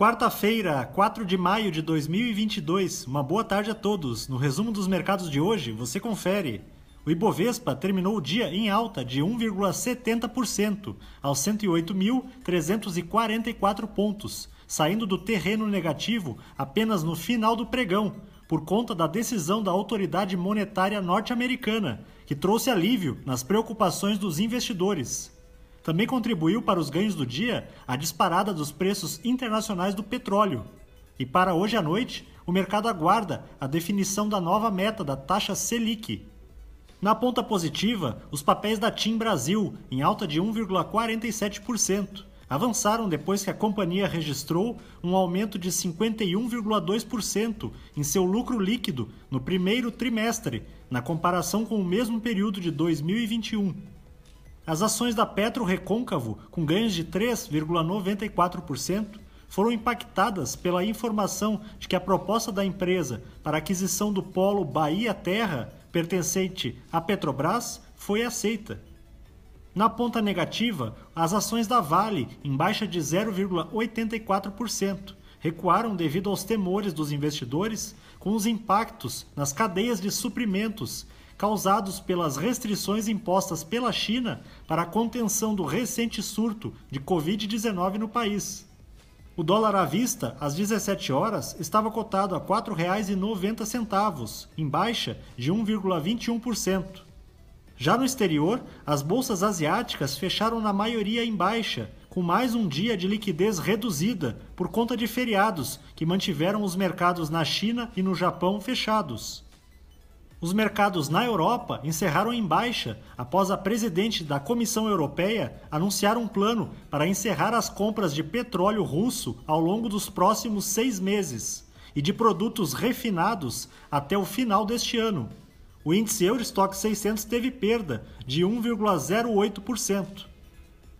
Quarta-feira, 4 de maio de 2022. Uma boa tarde a todos. No resumo dos mercados de hoje, você confere. O Ibovespa terminou o dia em alta de 1,70% aos 108.344 pontos, saindo do terreno negativo apenas no final do pregão, por conta da decisão da autoridade monetária norte-americana, que trouxe alívio nas preocupações dos investidores. Também contribuiu para os ganhos do dia a disparada dos preços internacionais do petróleo. E para hoje à noite, o mercado aguarda a definição da nova meta da taxa Selic. Na ponta positiva, os papéis da TIM Brasil, em alta de 1,47%, avançaram depois que a companhia registrou um aumento de 51,2% em seu lucro líquido no primeiro trimestre, na comparação com o mesmo período de 2021. As ações da Petro Recôncavo, com ganhos de 3,94%, foram impactadas pela informação de que a proposta da empresa para aquisição do polo Bahia Terra, pertencente à Petrobras, foi aceita. Na ponta negativa, as ações da Vale, em baixa de 0,84%, recuaram devido aos temores dos investidores com os impactos nas cadeias de suprimentos causados pelas restrições impostas pela China para a contenção do recente surto de Covid-19 no país. O dólar à vista, às 17 horas, estava cotado a R$ 4,90, em baixa de 1,21%. Já no exterior, as bolsas asiáticas fecharam na maioria em baixa, com mais um dia de liquidez reduzida por conta de feriados que mantiveram os mercados na China e no Japão fechados. Os mercados na Europa encerraram em baixa após a presidente da Comissão Europeia anunciar um plano para encerrar as compras de petróleo russo ao longo dos próximos seis meses e de produtos refinados até o final deste ano. O índice Eurostock 600 teve perda de 1,08%.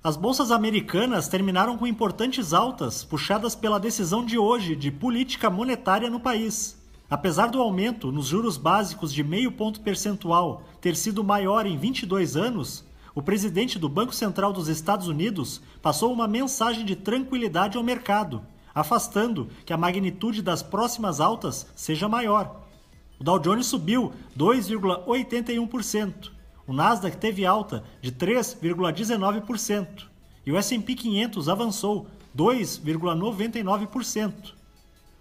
As bolsas americanas terminaram com importantes altas, puxadas pela decisão de hoje de política monetária no país. Apesar do aumento nos juros básicos de meio ponto percentual ter sido maior em 22 anos, o presidente do Banco Central dos Estados Unidos passou uma mensagem de tranquilidade ao mercado, afastando que a magnitude das próximas altas seja maior. O Dow Jones subiu 2,81%, o Nasdaq teve alta de 3,19% e o S&P 500 avançou 2,99%.